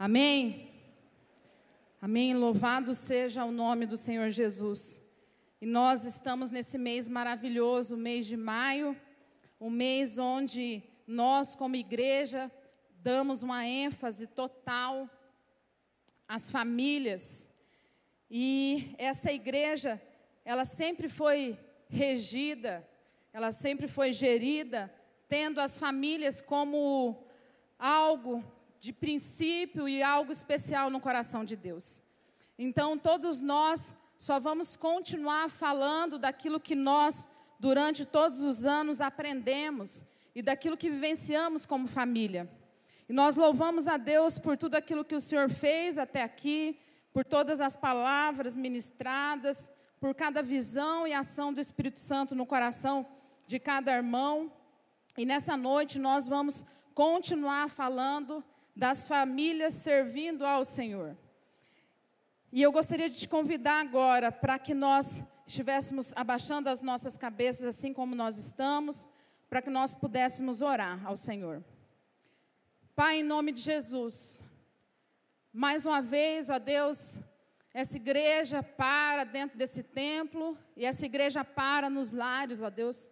Amém? Amém. Louvado seja o nome do Senhor Jesus. E nós estamos nesse mês maravilhoso, mês de maio, um mês onde nós, como igreja, damos uma ênfase total às famílias. E essa igreja, ela sempre foi regida, ela sempre foi gerida, tendo as famílias como algo de princípio e algo especial no coração de Deus. Então, todos nós só vamos continuar falando daquilo que nós, durante todos os anos, aprendemos e daquilo que vivenciamos como família. E nós louvamos a Deus por tudo aquilo que o Senhor fez até aqui, por todas as palavras ministradas, por cada visão e ação do Espírito Santo no coração de cada irmão. E nessa noite nós vamos continuar falando das famílias servindo ao Senhor. E eu gostaria de te convidar agora para que nós estivéssemos abaixando as nossas cabeças assim como nós estamos, para que nós pudéssemos orar ao Senhor. Pai, em nome de Jesus, mais uma vez, ó Deus, essa igreja para dentro desse templo e essa igreja para nos lares, ó Deus,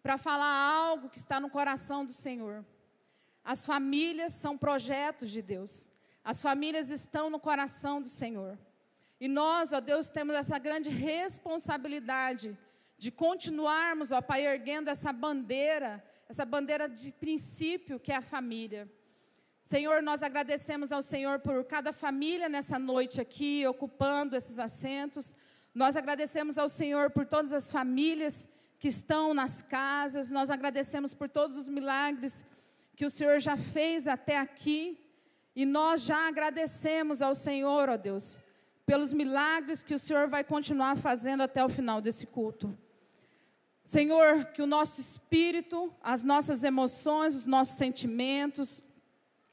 para falar algo que está no coração do Senhor. As famílias são projetos de Deus. As famílias estão no coração do Senhor. E nós, ó Deus, temos essa grande responsabilidade de continuarmos, ó Pai, erguendo essa bandeira, essa bandeira de princípio que é a família. Senhor, nós agradecemos ao Senhor por cada família nessa noite aqui, ocupando esses assentos. Nós agradecemos ao Senhor por todas as famílias que estão nas casas. Nós agradecemos por todos os milagres que o Senhor já fez até aqui, e nós já agradecemos ao Senhor, ó Deus, pelos milagres que o Senhor vai continuar fazendo até o final desse culto. Senhor, que o nosso espírito, as nossas emoções, os nossos sentimentos,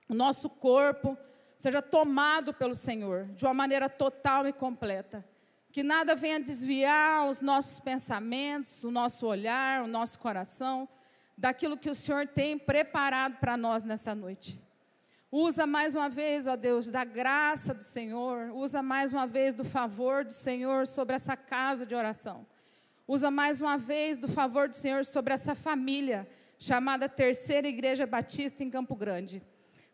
o nosso corpo seja tomado pelo Senhor de uma maneira total e completa. Que nada venha desviar os nossos pensamentos, o nosso olhar, o nosso coração daquilo que o Senhor tem preparado para nós nessa noite. Usa mais uma vez, ó Deus, da graça do Senhor, usa mais uma vez do favor do Senhor sobre essa casa de oração. Usa mais uma vez do favor do Senhor sobre essa família chamada Terceira Igreja Batista em Campo Grande.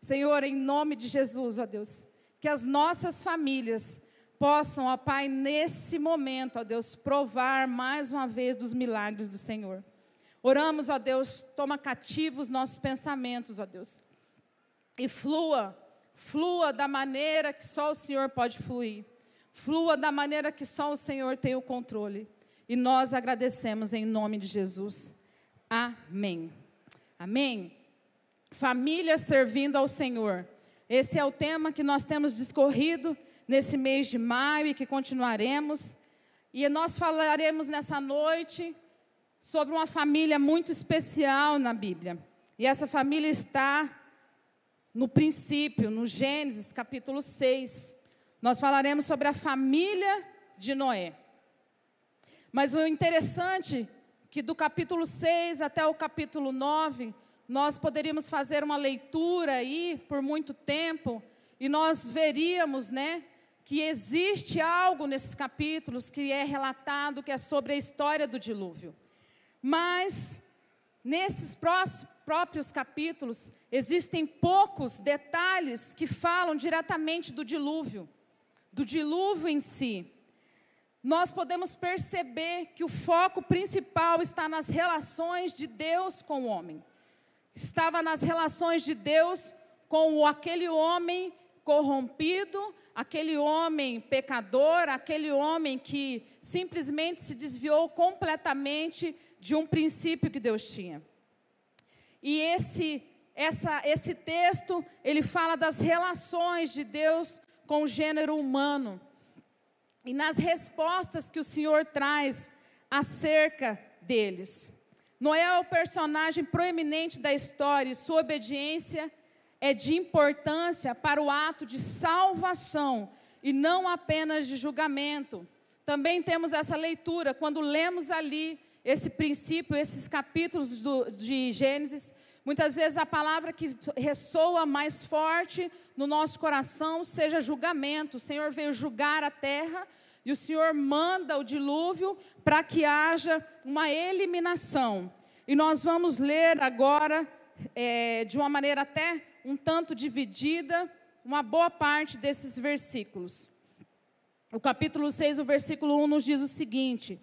Senhor, em nome de Jesus, ó Deus, que as nossas famílias possam, ó Pai, nesse momento, ó Deus, provar mais uma vez dos milagres do Senhor. Oramos, ó Deus, toma cativos os nossos pensamentos, ó Deus. E flua, flua da maneira que só o Senhor pode fluir. Flua da maneira que só o Senhor tem o controle. E nós agradecemos em nome de Jesus. Amém. Amém. Família servindo ao Senhor. Esse é o tema que nós temos discorrido nesse mês de maio e que continuaremos. E nós falaremos nessa noite sobre uma família muito especial na Bíblia. E essa família está no princípio, no Gênesis capítulo 6. Nós falaremos sobre a família de Noé. Mas o interessante é que do capítulo 6 até o capítulo 9, nós poderíamos fazer uma leitura aí por muito tempo e nós veríamos, né, que existe algo nesses capítulos que é relatado que é sobre a história do dilúvio. Mas, nesses próprios capítulos, existem poucos detalhes que falam diretamente do dilúvio, do dilúvio em si. Nós podemos perceber que o foco principal está nas relações de Deus com o homem. Estava nas relações de Deus com aquele homem corrompido, aquele homem pecador, aquele homem que simplesmente se desviou completamente de um princípio que Deus tinha. E esse, essa, esse texto, ele fala das relações de Deus com o gênero humano. E nas respostas que o Senhor traz acerca deles. Noé é o personagem proeminente da história e sua obediência é de importância para o ato de salvação e não apenas de julgamento. Também temos essa leitura quando lemos ali esse princípio, esses capítulos do, de Gênesis, Muitas vezes a palavra que ressoa mais forte no nosso coração seja julgamento. O Senhor veio julgar a terra e o Senhor manda o dilúvio para que haja uma eliminação. E nós vamos ler agora, é, de uma maneira até um tanto dividida, uma boa parte desses versículos. O capítulo 6, o versículo 1 nos diz o seguinte: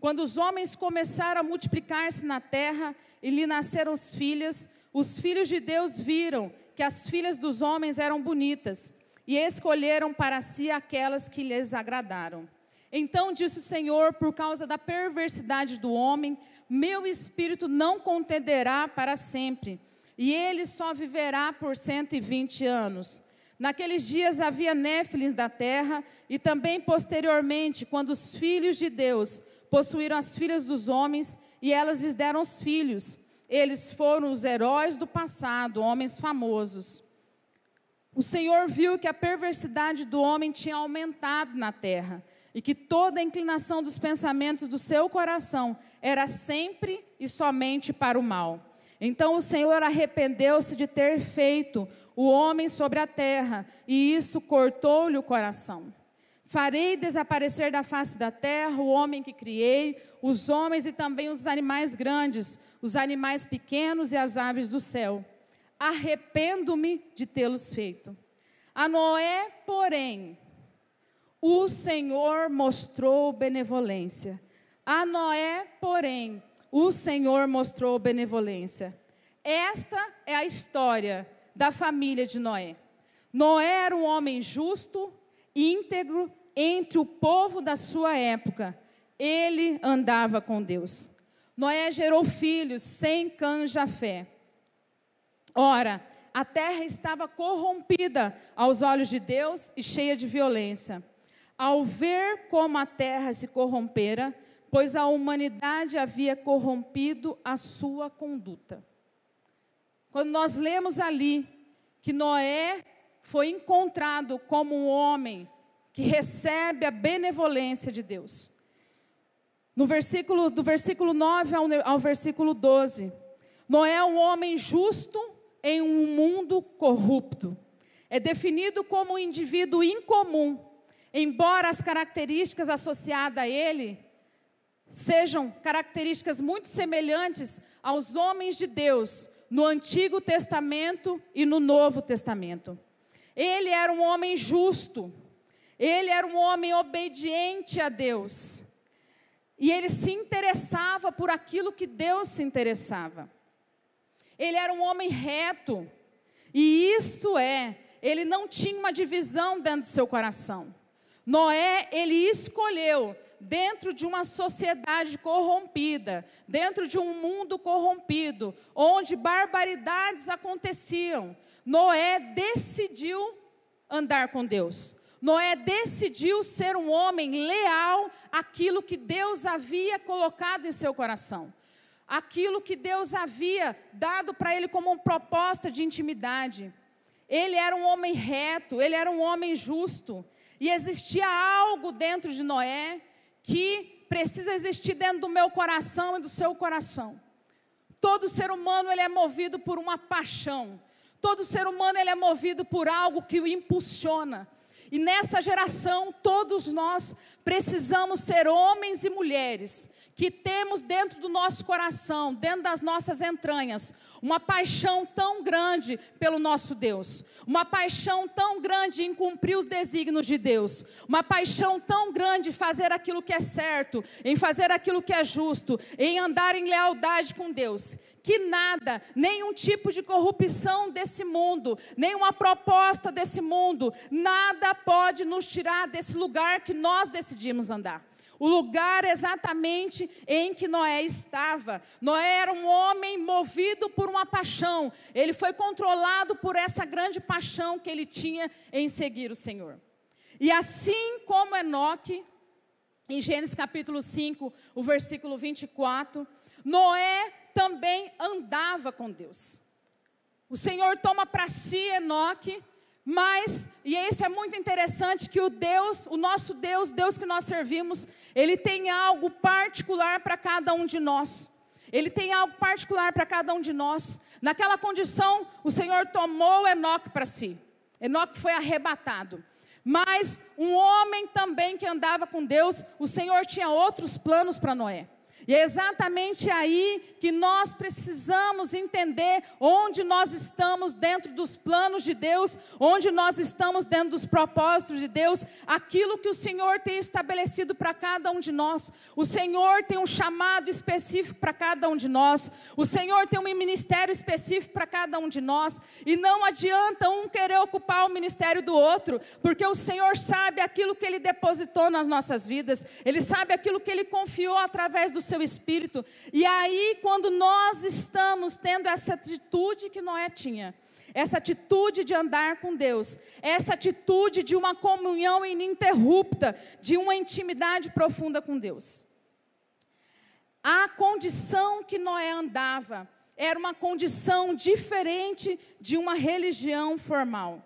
Quando os homens começaram a multiplicar-se na terra e lhe nasceram os filhas, os filhos de Deus viram que as filhas dos homens eram bonitas e escolheram para si aquelas que lhes agradaram. Então disse o Senhor: Por causa da perversidade do homem, meu espírito não contenderá para sempre, e ele só viverá por cento e vinte anos. Naqueles dias havia néfilins da terra, e também posteriormente, quando os filhos de Deus possuíram as filhas dos homens, e elas lhes deram os filhos. Eles foram os heróis do passado, homens famosos. O Senhor viu que a perversidade do homem tinha aumentado na terra, e que toda a inclinação dos pensamentos do seu coração era sempre e somente para o mal. Então o Senhor arrependeu-se de ter feito o homem sobre a terra, e isso cortou-lhe o coração. Farei desaparecer da face da terra o homem que criei, os homens e também os animais grandes, os animais pequenos e as aves do céu. Arrependo-me de tê-los feito. A Noé, porém, o Senhor mostrou benevolência. A Noé, porém, o Senhor mostrou benevolência. Esta é a história da família de Noé. Noé era um homem justo, íntegro entre o povo da sua época. Ele andava com Deus. Noé gerou filhos sem Cã Jafé. Ora, a terra estava corrompida aos olhos de Deus e cheia de violência. Ao ver como a terra se corrompera, pois a humanidade havia corrompido a sua conduta. Quando nós lemos ali que Noé foi encontrado como um homem que recebe a benevolência de Deus. No versículo, do versículo 9 ao, ao versículo 12, Noé é um homem justo em um mundo corrupto. É definido como um indivíduo incomum, embora as características associadas a ele sejam características muito semelhantes aos homens de Deus, no Antigo Testamento e no Novo Testamento. Ele era um homem justo, ele era um homem obediente a Deus, e ele se interessava por aquilo que Deus se interessava. Ele era um homem reto, e isso é, ele não tinha uma divisão dentro do seu coração. Noé, ele escolheu dentro de uma sociedade corrompida, dentro de um mundo corrompido, onde barbaridades aconteciam, Noé decidiu andar com Deus. Noé decidiu ser um homem leal àquilo que Deus havia colocado em seu coração. Aquilo que Deus havia dado para ele como uma proposta de intimidade. Ele era um homem reto, ele era um homem justo. E existia algo dentro de Noé que precisa existir dentro do meu coração e do seu coração. Todo ser humano ele é movido por uma paixão. Todo ser humano ele é movido por algo que o impulsiona. E nessa geração, todos nós precisamos ser homens e mulheres que temos dentro do nosso coração, dentro das nossas entranhas, uma paixão tão grande pelo nosso Deus, uma paixão tão grande em cumprir os desígnios de Deus, uma paixão tão grande em fazer aquilo que é certo, em fazer aquilo que é justo, em andar em lealdade com Deus, que nada, nenhum tipo de corrupção desse mundo, nenhuma proposta desse mundo, nada pode nos tirar desse lugar que nós decidimos andar. O lugar exatamente em que Noé estava. Noé era um homem movido por uma paixão, ele foi controlado por essa grande paixão que ele tinha em seguir o Senhor. E assim como Enoque, em Gênesis capítulo 5, o versículo 24, Noé também andava com Deus. O Senhor toma para si Enoque mas, e isso é muito interessante, que o Deus, o nosso Deus, Deus que nós servimos, Ele tem algo particular para cada um de nós. Ele tem algo particular para cada um de nós. Naquela condição, o Senhor tomou Enoque para si. Enoque foi arrebatado. Mas um homem também que andava com Deus, o Senhor tinha outros planos para Noé. E é exatamente aí que nós precisamos entender onde nós estamos dentro dos planos de Deus, onde nós estamos dentro dos propósitos de Deus, aquilo que o Senhor tem estabelecido para cada um de nós. O Senhor tem um chamado específico para cada um de nós. O Senhor tem um ministério específico para cada um de nós. E não adianta um querer ocupar o ministério do outro, porque o Senhor sabe aquilo que Ele depositou nas nossas vidas, Ele sabe aquilo que Ele confiou através do seu seu espírito. E aí, quando nós estamos tendo essa atitude que Noé tinha, essa atitude de andar com Deus, essa atitude de uma comunhão ininterrupta, de uma intimidade profunda com Deus. A condição que Noé andava era uma condição diferente de uma religião formal.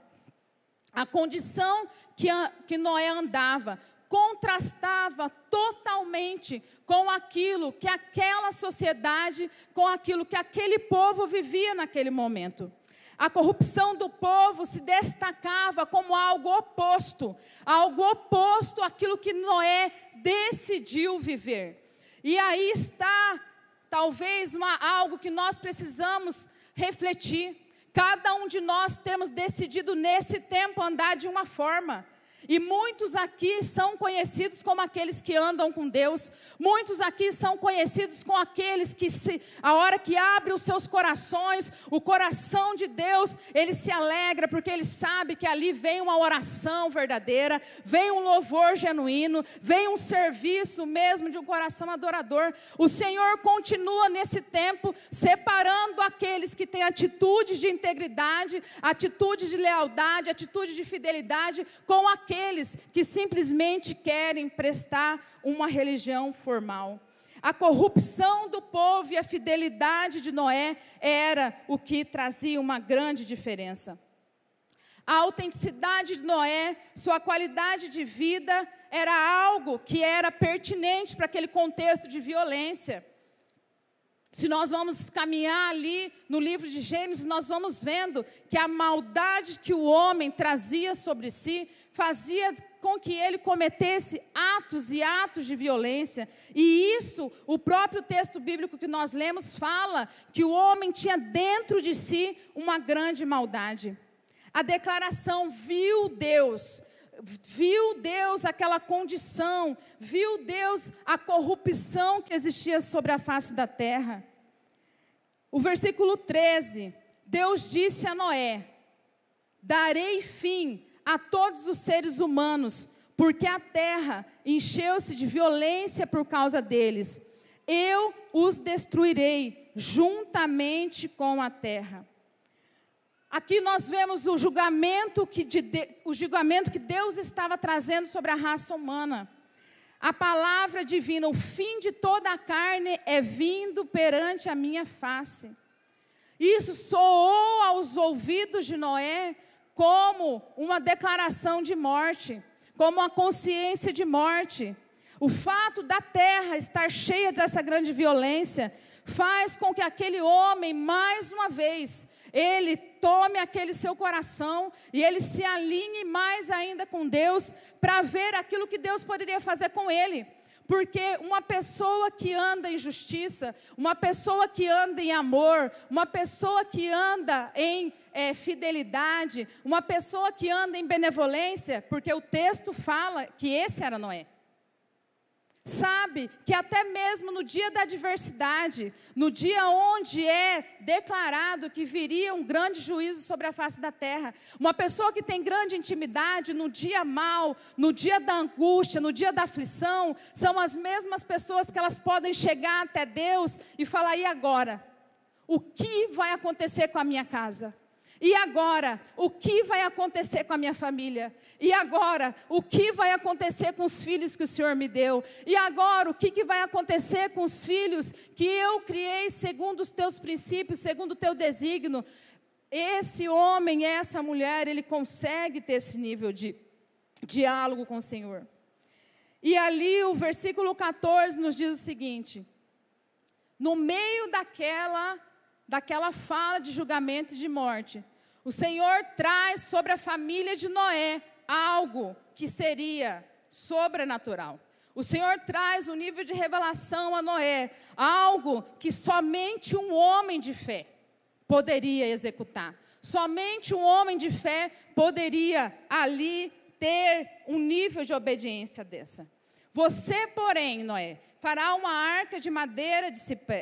A condição que, que Noé andava contrastava totalmente com aquilo que aquela sociedade, com aquilo que aquele povo vivia naquele momento. A corrupção do povo se destacava como algo oposto, algo oposto àquilo que Noé decidiu viver. E aí está, talvez, uma, algo que nós precisamos refletir. Cada um de nós temos decidido nesse tempo andar de uma forma. E muitos aqui são conhecidos como aqueles que andam com Deus. Muitos aqui são conhecidos como aqueles que, se, a hora que abre os seus corações, o coração de Deus, ele se alegra, porque ele sabe que ali vem uma oração verdadeira, vem um louvor genuíno, vem um serviço mesmo de um coração adorador. O Senhor continua nesse tempo separando aqueles que têm atitudes de integridade, atitudes de lealdade, atitudes de fidelidade, com aqueles aqueles que simplesmente querem prestar uma religião formal. A corrupção do povo e a fidelidade de Noé era o que trazia uma grande diferença. A autenticidade de Noé, sua qualidade de vida, era algo que era pertinente para aquele contexto de violência. Se nós vamos caminhar ali no livro de Gênesis, nós vamos vendo que a maldade que o homem trazia sobre si fazia com que ele cometesse atos e atos de violência. E isso, o próprio texto bíblico que nós lemos fala que o homem tinha dentro de si uma grande maldade. A declaração viu Deus, viu Deus aquela condição, viu Deus a corrupção que existia sobre a face da terra. O versículo 13, Deus disse a Noé: Darei fim a todos os seres humanos, porque a terra encheu-se de violência por causa deles. Eu os destruirei juntamente com a terra. Aqui nós vemos o julgamento que, de, o julgamento que Deus estava trazendo sobre a raça humana. A palavra divina, o fim de toda a carne é vindo perante a minha face. Isso soou aos ouvidos de Noé como uma declaração de morte, como uma consciência de morte. O fato da terra estar cheia dessa grande violência faz com que aquele homem, mais uma vez, ele tome aquele seu coração e ele se alinhe mais ainda com Deus para ver aquilo que Deus poderia fazer com ele. Porque uma pessoa que anda em justiça, uma pessoa que anda em amor, uma pessoa que anda em é, fidelidade, uma pessoa que anda em benevolência, porque o texto fala que esse era Noé sabe que até mesmo no dia da adversidade, no dia onde é declarado que viria um grande juízo sobre a face da terra, uma pessoa que tem grande intimidade, no dia mal, no dia da angústia, no dia da aflição, são as mesmas pessoas que elas podem chegar até Deus e falar: e agora? O que vai acontecer com a minha casa? E agora, o que vai acontecer com a minha família? E agora, o que vai acontecer com os filhos que o Senhor me deu? E agora, o que, que vai acontecer com os filhos que eu criei segundo os teus princípios, segundo o teu desígnio? Esse homem, essa mulher, ele consegue ter esse nível de diálogo com o Senhor. E ali o versículo 14 nos diz o seguinte: no meio daquela, daquela fala de julgamento e de morte, o Senhor traz sobre a família de Noé algo que seria sobrenatural. O Senhor traz um nível de revelação a Noé, algo que somente um homem de fé poderia executar. Somente um homem de fé poderia ali ter um nível de obediência dessa. Você, porém, Noé, fará uma arca de madeira de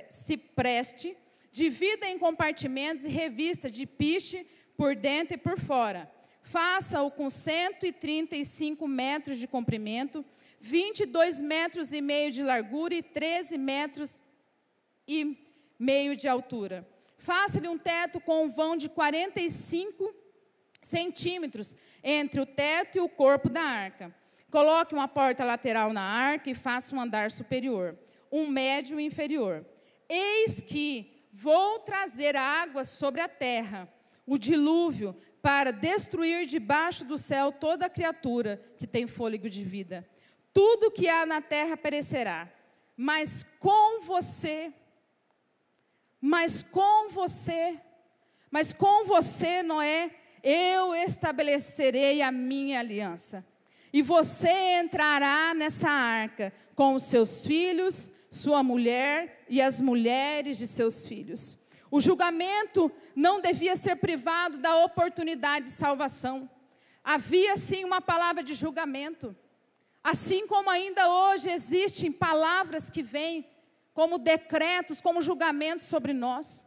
cipreste, divida em compartimentos e revista de piche por dentro e por fora. Faça-o com 135 metros de comprimento, 22 metros e meio de largura e 13 metros e meio de altura. Faça-lhe um teto com um vão de 45 centímetros entre o teto e o corpo da arca. Coloque uma porta lateral na arca e faça um andar superior, um médio e inferior. Eis que vou trazer água sobre a terra o dilúvio para destruir debaixo do céu toda criatura que tem fôlego de vida. Tudo que há na terra perecerá, mas com você, mas com você, mas com você, Noé, eu estabelecerei a minha aliança. E você entrará nessa arca com os seus filhos, sua mulher e as mulheres de seus filhos. O julgamento não devia ser privado da oportunidade de salvação. Havia sim uma palavra de julgamento. Assim como ainda hoje existem palavras que vêm como decretos, como julgamentos sobre nós.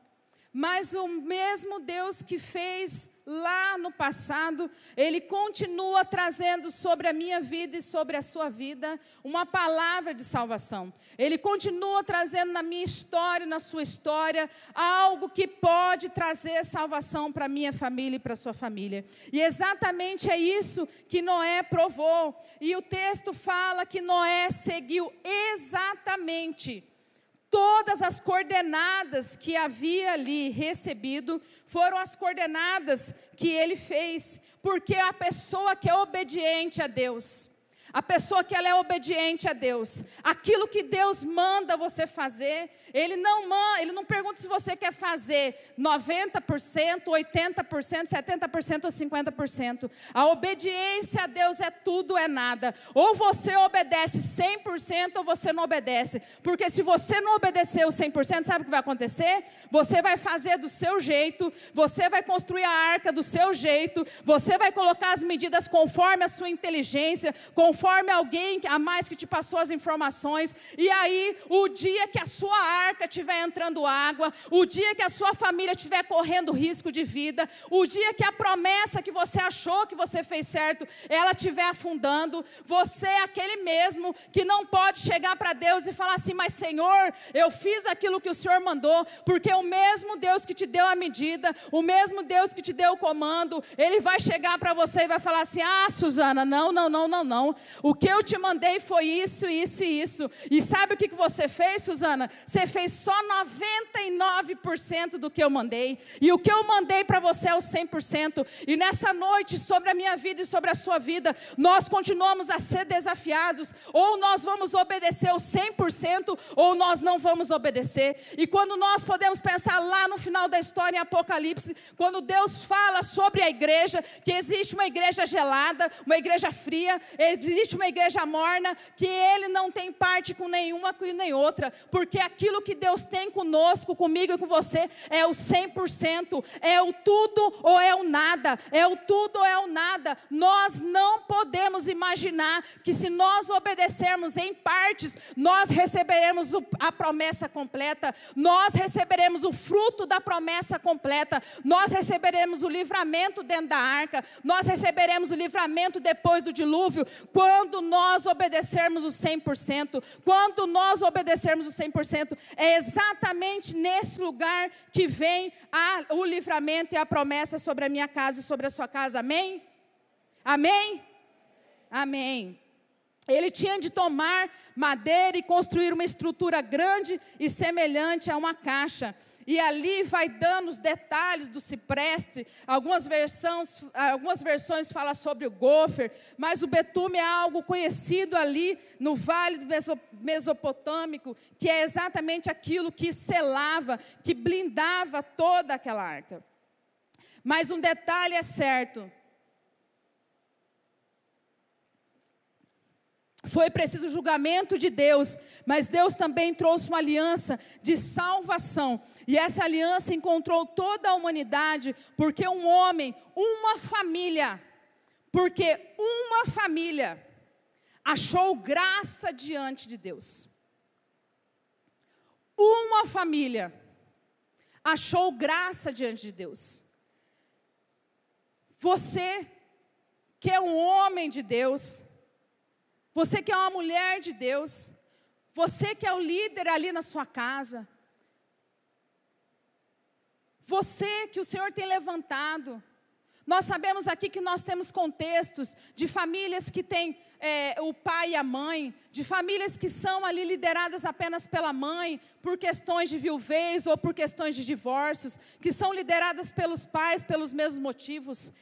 Mas o mesmo Deus que fez lá no passado, Ele continua trazendo sobre a minha vida e sobre a sua vida uma palavra de salvação. Ele continua trazendo na minha história, na sua história, algo que pode trazer salvação para a minha família e para a sua família. E exatamente é isso que Noé provou. E o texto fala que Noé seguiu exatamente todas as coordenadas que havia ali recebido foram as coordenadas que ele fez, porque a pessoa que é obediente a Deus, a pessoa que ela é obediente a Deus, aquilo que Deus manda você fazer, ele não manda, ele não pergunta se você quer fazer 90%, 80%, 70% ou 50%. A obediência a Deus é tudo é nada. Ou você obedece 100% ou você não obedece. Porque se você não obedecer o 100%, sabe o que vai acontecer? Você vai fazer do seu jeito, você vai construir a arca do seu jeito, você vai colocar as medidas conforme a sua inteligência, conforme conforme alguém a mais que te passou as informações. E aí, o dia que a sua arca estiver entrando água, o dia que a sua família estiver correndo risco de vida, o dia que a promessa que você achou que você fez certo, ela estiver afundando, você é aquele mesmo que não pode chegar para Deus e falar assim: Mas Senhor, eu fiz aquilo que o Senhor mandou, porque o mesmo Deus que te deu a medida, o mesmo Deus que te deu o comando, ele vai chegar para você e vai falar assim: Ah, Suzana, não, não, não, não, não. O que eu te mandei foi isso, isso e isso. E sabe o que você fez, Suzana? Você fez só 99% do que eu mandei. E o que eu mandei para você é o 100%. E nessa noite, sobre a minha vida e sobre a sua vida, nós continuamos a ser desafiados. Ou nós vamos obedecer o 100%, ou nós não vamos obedecer. E quando nós podemos pensar lá no final da história, em Apocalipse, quando Deus fala sobre a igreja, que existe uma igreja gelada, uma igreja fria, existe existe uma igreja morna que ele não tem parte com nenhuma e nem outra, porque aquilo que Deus tem conosco, comigo e com você é o 100%, é o tudo ou é o nada, é o tudo ou é o nada. Nós não podemos imaginar que se nós obedecermos em partes, nós receberemos a promessa completa, nós receberemos o fruto da promessa completa, nós receberemos o livramento dentro da arca, nós receberemos o livramento depois do dilúvio, quando quando nós obedecermos o 100%, quando nós obedecermos o 100%, é exatamente nesse lugar que vem a, o livramento e a promessa sobre a minha casa e sobre a sua casa. Amém? Amém? Amém. Ele tinha de tomar madeira e construir uma estrutura grande e semelhante a uma caixa. E ali vai dando os detalhes do cipreste. Algumas versões, algumas versões falam sobre o gofer, mas o betume é algo conhecido ali no vale do Mesopotâmico, que é exatamente aquilo que selava, que blindava toda aquela arca. Mas um detalhe é certo: Foi preciso julgamento de Deus, mas Deus também trouxe uma aliança de salvação. E essa aliança encontrou toda a humanidade, porque um homem, uma família, porque uma família achou graça diante de Deus. Uma família achou graça diante de Deus. Você, que é um homem de Deus, você que é uma mulher de Deus, você que é o líder ali na sua casa, você que o Senhor tem levantado. Nós sabemos aqui que nós temos contextos de famílias que têm é, o pai e a mãe, de famílias que são ali lideradas apenas pela mãe, por questões de viuvez ou por questões de divórcios, que são lideradas pelos pais pelos mesmos motivos.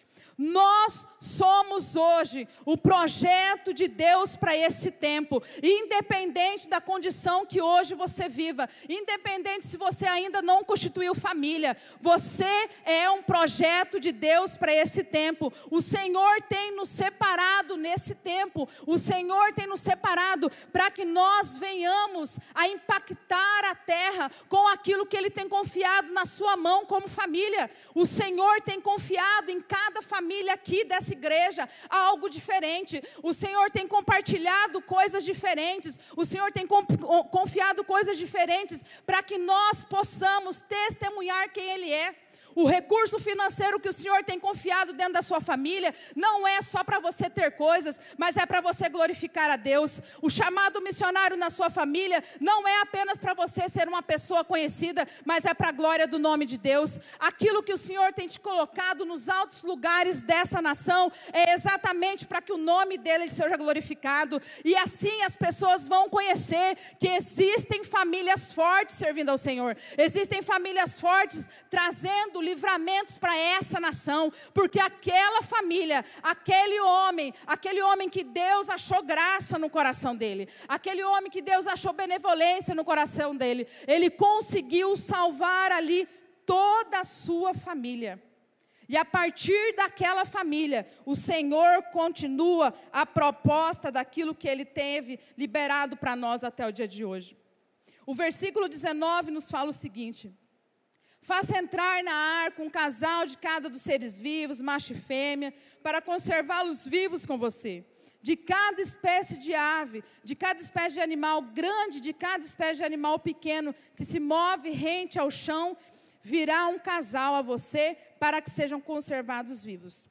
Nós somos hoje o projeto de Deus para esse tempo, independente da condição que hoje você viva, independente se você ainda não constituiu família, você é um projeto de Deus para esse tempo. O Senhor tem nos separado nesse tempo, o Senhor tem nos separado para que nós venhamos a impactar a terra com aquilo que Ele tem confiado na sua mão como família. O Senhor tem confiado em cada família família aqui dessa igreja algo diferente. O Senhor tem compartilhado coisas diferentes. O Senhor tem confiado coisas diferentes para que nós possamos testemunhar quem Ele é. O recurso financeiro que o Senhor tem confiado dentro da sua família não é só para você ter coisas, mas é para você glorificar a Deus. O chamado missionário na sua família não é apenas para você ser uma pessoa conhecida, mas é para a glória do nome de Deus. Aquilo que o Senhor tem te colocado nos altos lugares dessa nação é exatamente para que o nome dele seja glorificado. E assim as pessoas vão conhecer que existem famílias fortes servindo ao Senhor, existem famílias fortes trazendo livramentos para essa nação, porque aquela família, aquele homem, aquele homem que Deus achou graça no coração dele, aquele homem que Deus achou benevolência no coração dele, ele conseguiu salvar ali toda a sua família. E a partir daquela família, o Senhor continua a proposta daquilo que ele teve liberado para nós até o dia de hoje. O versículo 19 nos fala o seguinte: Faça entrar na arca um casal de cada dos seres vivos, macho e fêmea, para conservá-los vivos com você. De cada espécie de ave, de cada espécie de animal grande, de cada espécie de animal pequeno que se move rente ao chão, virá um casal a você para que sejam conservados vivos.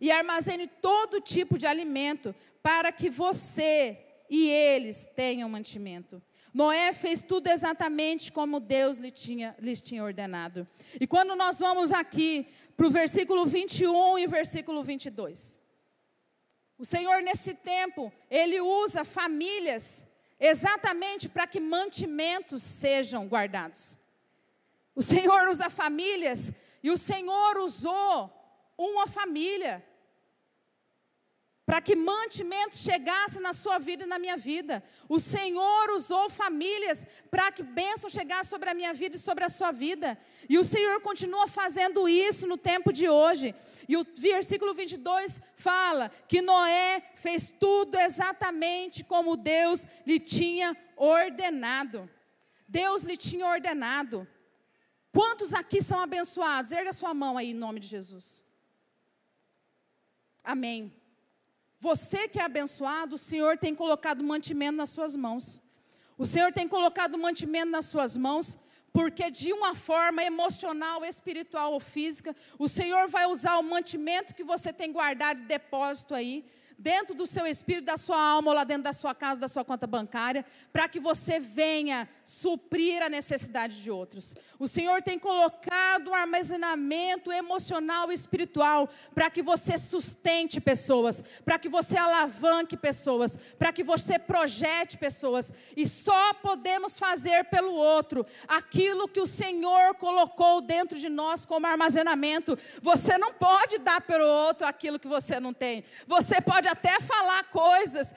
E armazene todo tipo de alimento para que você e eles tenham mantimento. Noé fez tudo exatamente como Deus lhe tinha, lhes tinha ordenado. E quando nós vamos aqui para o versículo 21 e versículo 22, o Senhor, nesse tempo, Ele usa famílias exatamente para que mantimentos sejam guardados. O Senhor usa famílias e o Senhor usou uma família para que mantimentos chegassem na sua vida e na minha vida. O Senhor usou famílias para que bênção chegasse sobre a minha vida e sobre a sua vida. E o Senhor continua fazendo isso no tempo de hoje. E o versículo 22 fala que Noé fez tudo exatamente como Deus lhe tinha ordenado. Deus lhe tinha ordenado. Quantos aqui são abençoados? Erga sua mão aí em nome de Jesus. Amém. Você que é abençoado, o Senhor tem colocado mantimento nas suas mãos. O Senhor tem colocado mantimento nas suas mãos, porque de uma forma emocional, espiritual ou física, o Senhor vai usar o mantimento que você tem guardado de depósito aí. Dentro do seu espírito, da sua alma, ou lá dentro da sua casa, da sua conta bancária, para que você venha suprir a necessidade de outros. O Senhor tem colocado um armazenamento emocional e espiritual para que você sustente pessoas, para que você alavanque pessoas, para que você projete pessoas. E só podemos fazer pelo outro aquilo que o Senhor colocou dentro de nós como armazenamento. Você não pode dar pelo outro aquilo que você não tem. Você pode até falar coisas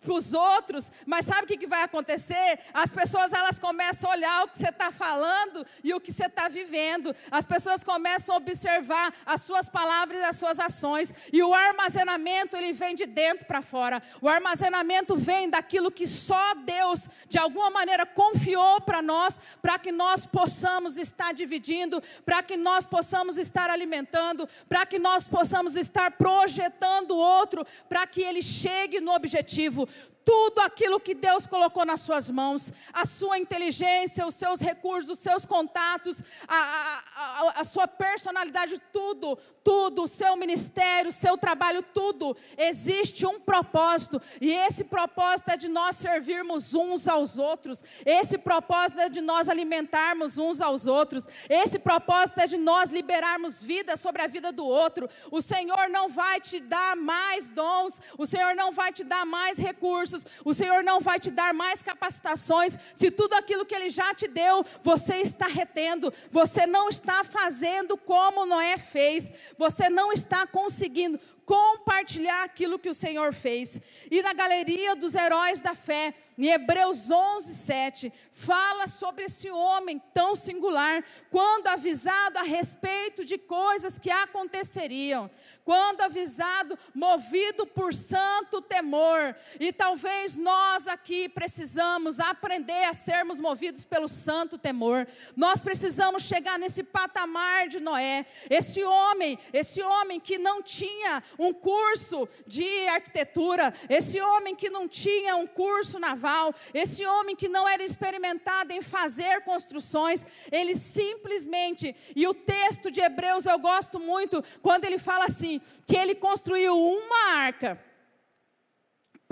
para os outros, mas sabe o que, que vai acontecer? As pessoas elas começam a olhar o que você está falando e o que você está vivendo. As pessoas começam a observar as suas palavras e as suas ações. E o armazenamento ele vem de dentro para fora. O armazenamento vem daquilo que só Deus de alguma maneira confiou para nós, para que nós possamos estar dividindo, para que nós possamos estar alimentando, para que nós possamos estar projetando o outro, para que ele chegue no objetivo vivo, tudo aquilo que Deus colocou nas suas mãos, a sua inteligência, os seus recursos, os seus contatos, a, a, a, a sua personalidade, tudo, tudo, o seu ministério, o seu trabalho, tudo, existe um propósito, e esse propósito é de nós servirmos uns aos outros, esse propósito é de nós alimentarmos uns aos outros, esse propósito é de nós liberarmos vida sobre a vida do outro. O Senhor não vai te dar mais dons, o Senhor não vai te dar mais recursos, o Senhor não vai te dar mais capacitações, se tudo aquilo que Ele já te deu, você está retendo, você não está fazendo como Noé fez, você não está conseguindo compartilhar aquilo que o Senhor fez. E na galeria dos heróis da fé, em Hebreus 11, 7, fala sobre esse homem tão singular, quando avisado a respeito de coisas que aconteceriam, quando avisado, movido por santo temor. E talvez nós aqui precisamos aprender a sermos movidos pelo santo temor. Nós precisamos chegar nesse patamar de Noé. Esse homem, esse homem que não tinha um curso de arquitetura, esse homem que não tinha um curso naval, esse homem que não era experimentado em fazer construções, ele simplesmente, e o texto de Hebreus eu gosto muito, quando ele fala assim, que ele construiu uma arca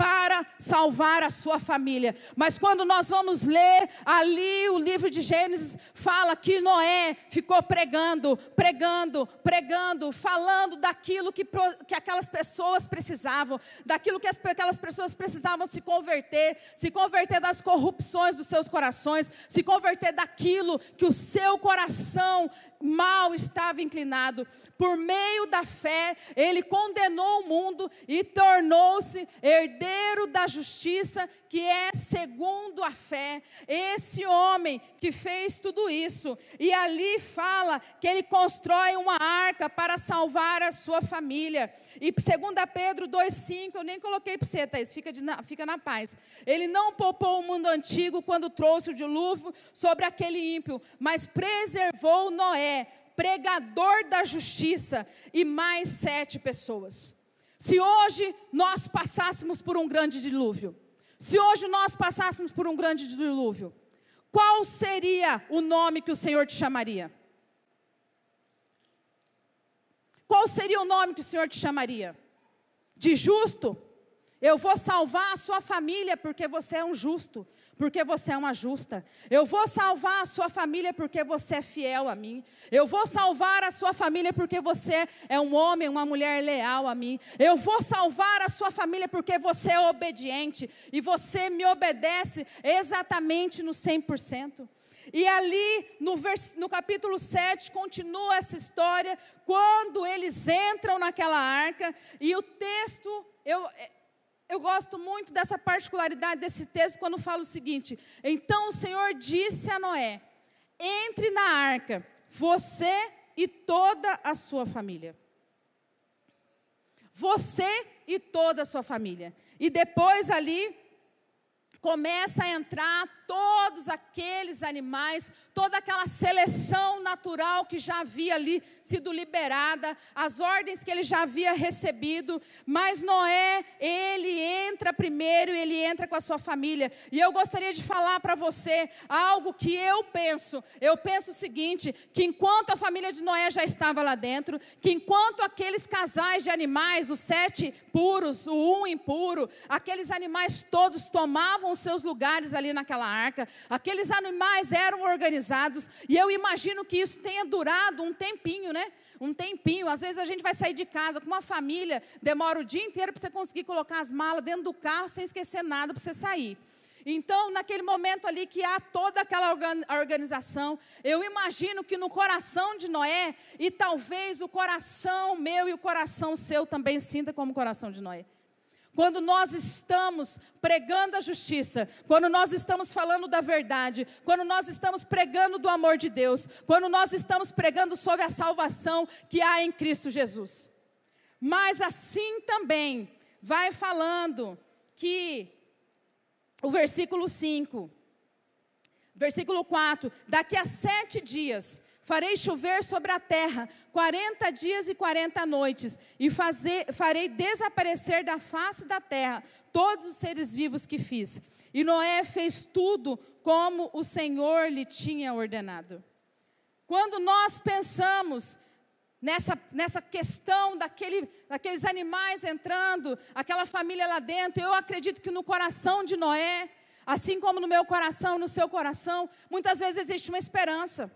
para salvar a sua família. Mas quando nós vamos ler ali o livro de Gênesis, fala que Noé ficou pregando, pregando, pregando, falando daquilo que, que aquelas pessoas precisavam, daquilo que as, aquelas pessoas precisavam se converter, se converter das corrupções dos seus corações, se converter daquilo que o seu coração mal estava inclinado. Por meio da fé, ele condenou o mundo e tornou-se herdeiro da justiça, que é segundo a fé. Esse homem que fez tudo isso, e ali fala que ele constrói uma arca para salvar a sua família. E segundo Pedro 2,5, eu nem coloquei para você, Thaís, fica, de, fica na paz. Ele não poupou o mundo antigo quando trouxe o dilúvio sobre aquele ímpio, mas preservou Noé pregador da justiça, e mais sete pessoas. Se hoje nós passássemos por um grande dilúvio, se hoje nós passássemos por um grande dilúvio, qual seria o nome que o Senhor te chamaria? Qual seria o nome que o Senhor te chamaria? De justo? Eu vou salvar a sua família porque você é um justo, porque você é uma justa. Eu vou salvar a sua família porque você é fiel a mim. Eu vou salvar a sua família porque você é um homem, uma mulher leal a mim. Eu vou salvar a sua família porque você é obediente e você me obedece exatamente no 100%. E ali no, vers, no capítulo 7 continua essa história, quando eles entram naquela arca, e o texto, eu, eu gosto muito dessa particularidade desse texto quando fala o seguinte: Então o Senhor disse a Noé: Entre na arca, você e toda a sua família. Você e toda a sua família. E depois ali, começa a entrar todos aqueles animais, toda aquela seleção natural que já havia ali sido liberada, as ordens que ele já havia recebido, mas Noé, ele entra primeiro, ele entra com a sua família. E eu gostaria de falar para você algo que eu penso. Eu penso o seguinte, que enquanto a família de Noé já estava lá dentro, que enquanto aqueles casais de animais, os sete puros, o um impuro, aqueles animais todos tomavam os seus lugares ali naquela arca, aqueles animais eram organizados, e eu imagino que isso tenha durado um tempinho, né? Um tempinho. Às vezes a gente vai sair de casa com uma família, demora o dia inteiro para você conseguir colocar as malas dentro do carro sem esquecer nada para você sair. Então, naquele momento ali que há toda aquela organização, eu imagino que no coração de Noé, e talvez o coração meu e o coração seu também sinta como o coração de Noé. Quando nós estamos pregando a justiça, quando nós estamos falando da verdade, quando nós estamos pregando do amor de Deus, quando nós estamos pregando sobre a salvação que há em Cristo Jesus. Mas assim também vai falando que o versículo 5, versículo 4: daqui a sete dias farei chover sobre a terra quarenta dias e quarenta noites, e fazer, farei desaparecer da face da terra todos os seres vivos que fiz. E Noé fez tudo como o Senhor lhe tinha ordenado. Quando nós pensamos nessa, nessa questão daquele, daqueles animais entrando, aquela família lá dentro, eu acredito que no coração de Noé, assim como no meu coração, no seu coração, muitas vezes existe uma esperança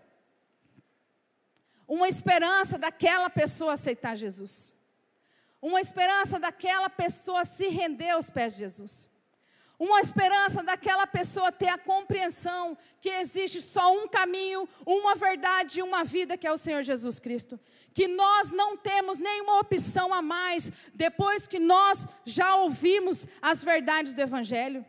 uma esperança daquela pessoa aceitar Jesus. Uma esperança daquela pessoa se render aos pés de Jesus. Uma esperança daquela pessoa ter a compreensão que existe só um caminho, uma verdade e uma vida que é o Senhor Jesus Cristo. Que nós não temos nenhuma opção a mais depois que nós já ouvimos as verdades do Evangelho.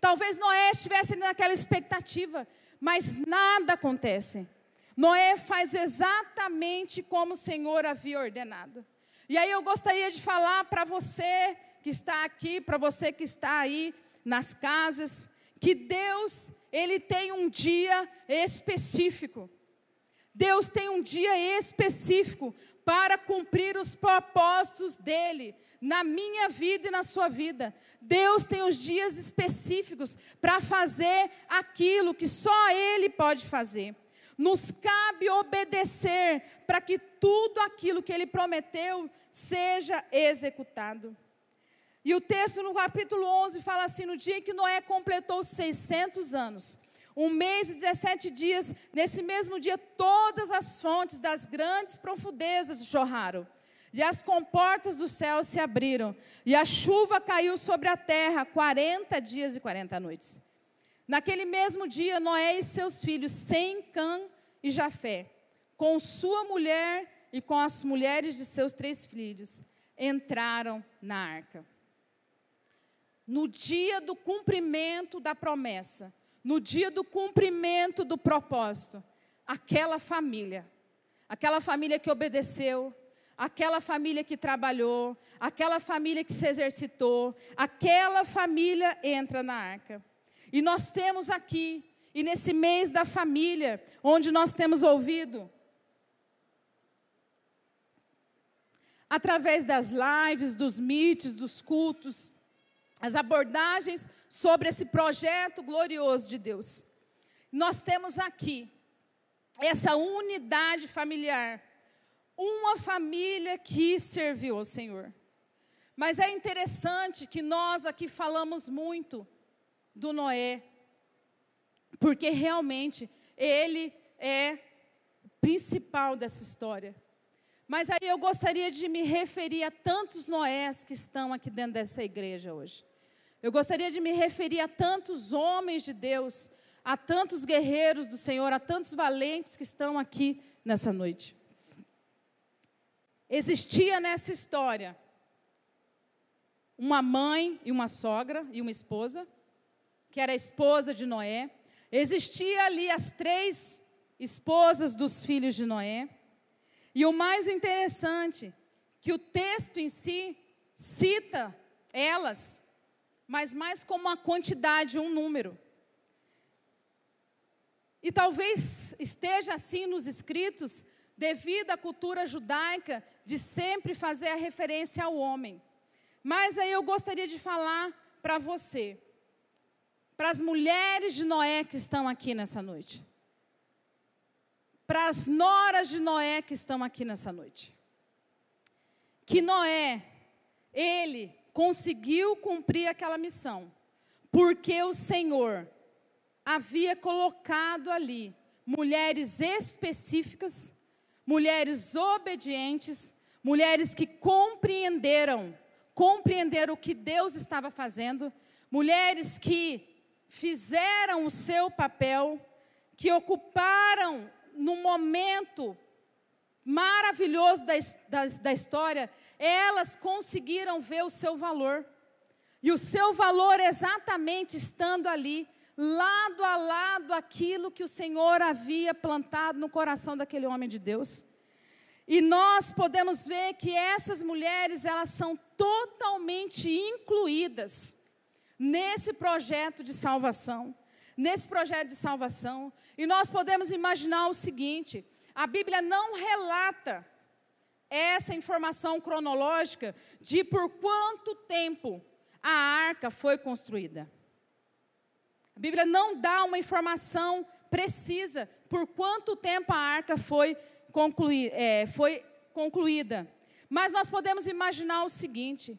Talvez Noé estivesse naquela expectativa, mas nada acontece. Noé faz exatamente como o Senhor havia ordenado. E aí eu gostaria de falar para você que está aqui, para você que está aí nas casas, que Deus, ele tem um dia específico. Deus tem um dia específico para cumprir os propósitos dele na minha vida e na sua vida. Deus tem os dias específicos para fazer aquilo que só ele pode fazer. Nos cabe obedecer para que tudo aquilo que ele prometeu seja executado. E o texto no capítulo 11 fala assim: no dia em que Noé completou 600 anos, um mês e 17 dias, nesse mesmo dia, todas as fontes das grandes profundezas jorraram, e as comportas do céu se abriram, e a chuva caiu sobre a terra 40 dias e 40 noites. Naquele mesmo dia, Noé e seus filhos, Sem, Cã e Jafé, com sua mulher e com as mulheres de seus três filhos, entraram na arca. No dia do cumprimento da promessa, no dia do cumprimento do propósito, aquela família, aquela família que obedeceu, aquela família que trabalhou, aquela família que se exercitou, aquela família entra na arca. E nós temos aqui, e nesse mês da família, onde nós temos ouvido, através das lives, dos meets, dos cultos, as abordagens sobre esse projeto glorioso de Deus. Nós temos aqui essa unidade familiar, uma família que serviu ao Senhor. Mas é interessante que nós aqui falamos muito do Noé, porque realmente ele é o principal dessa história. Mas aí eu gostaria de me referir a tantos Noés que estão aqui dentro dessa igreja hoje. Eu gostaria de me referir a tantos homens de Deus, a tantos guerreiros do Senhor, a tantos valentes que estão aqui nessa noite. Existia nessa história uma mãe e uma sogra e uma esposa, que era a esposa de Noé. Existia ali as três esposas dos filhos de Noé. E o mais interessante, que o texto em si cita elas mas mais como uma quantidade, um número. E talvez esteja assim nos escritos, devido à cultura judaica de sempre fazer a referência ao homem. Mas aí eu gostaria de falar para você, para as mulheres de Noé que estão aqui nessa noite, para as noras de Noé que estão aqui nessa noite, que Noé, ele conseguiu cumprir aquela missão, porque o Senhor havia colocado ali mulheres específicas, mulheres obedientes, mulheres que compreenderam, compreenderam o que Deus estava fazendo, mulheres que fizeram o seu papel, que ocuparam no momento maravilhoso da, da, da história, elas conseguiram ver o seu valor. E o seu valor exatamente estando ali, lado a lado, aquilo que o Senhor havia plantado no coração daquele homem de Deus. E nós podemos ver que essas mulheres, elas são totalmente incluídas nesse projeto de salvação. Nesse projeto de salvação. E nós podemos imaginar o seguinte: a Bíblia não relata essa informação cronológica de por quanto tempo a arca foi construída. A Bíblia não dá uma informação precisa por quanto tempo a arca foi, é, foi concluída. Mas nós podemos imaginar o seguinte: